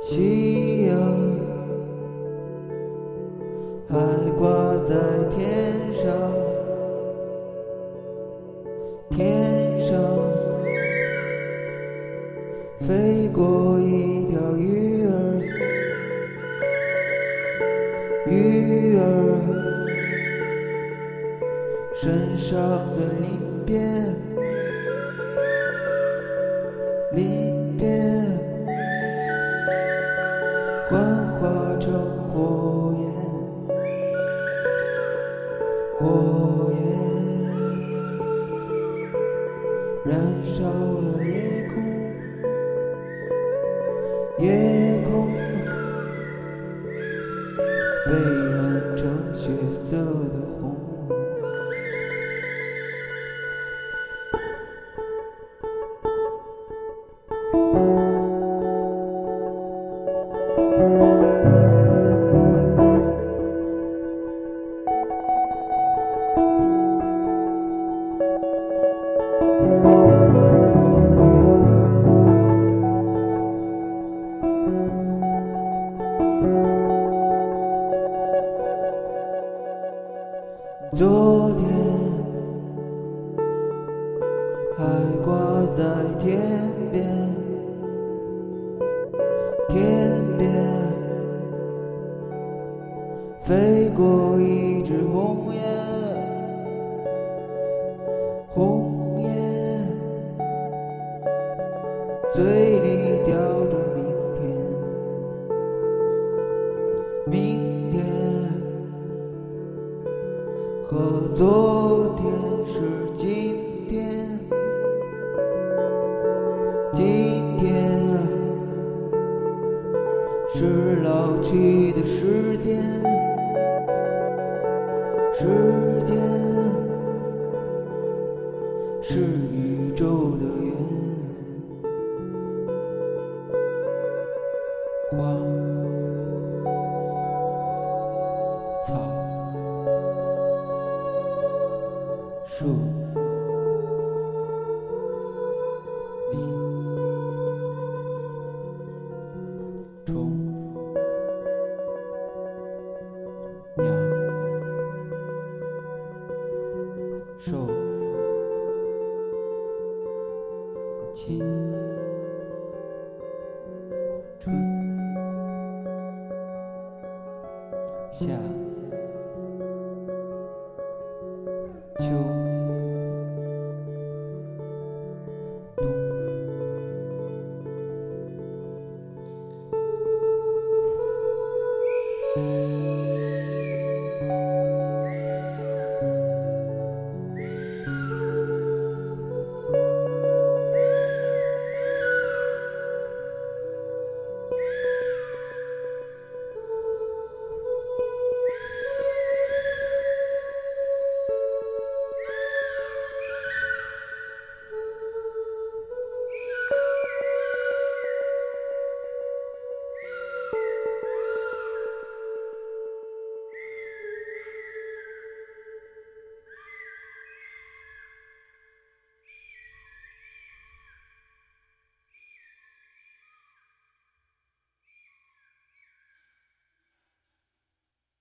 心。飞过一条鱼儿，鱼儿身上的鳞片，鳞片。幻化成火焰，火焰燃烧了夜空，夜空被染成血色的天边飞过一只鸿雁，红雁嘴里叼着明天，明天。和昨是老去的时间，时间是宇宙的圆，花草。青春夏。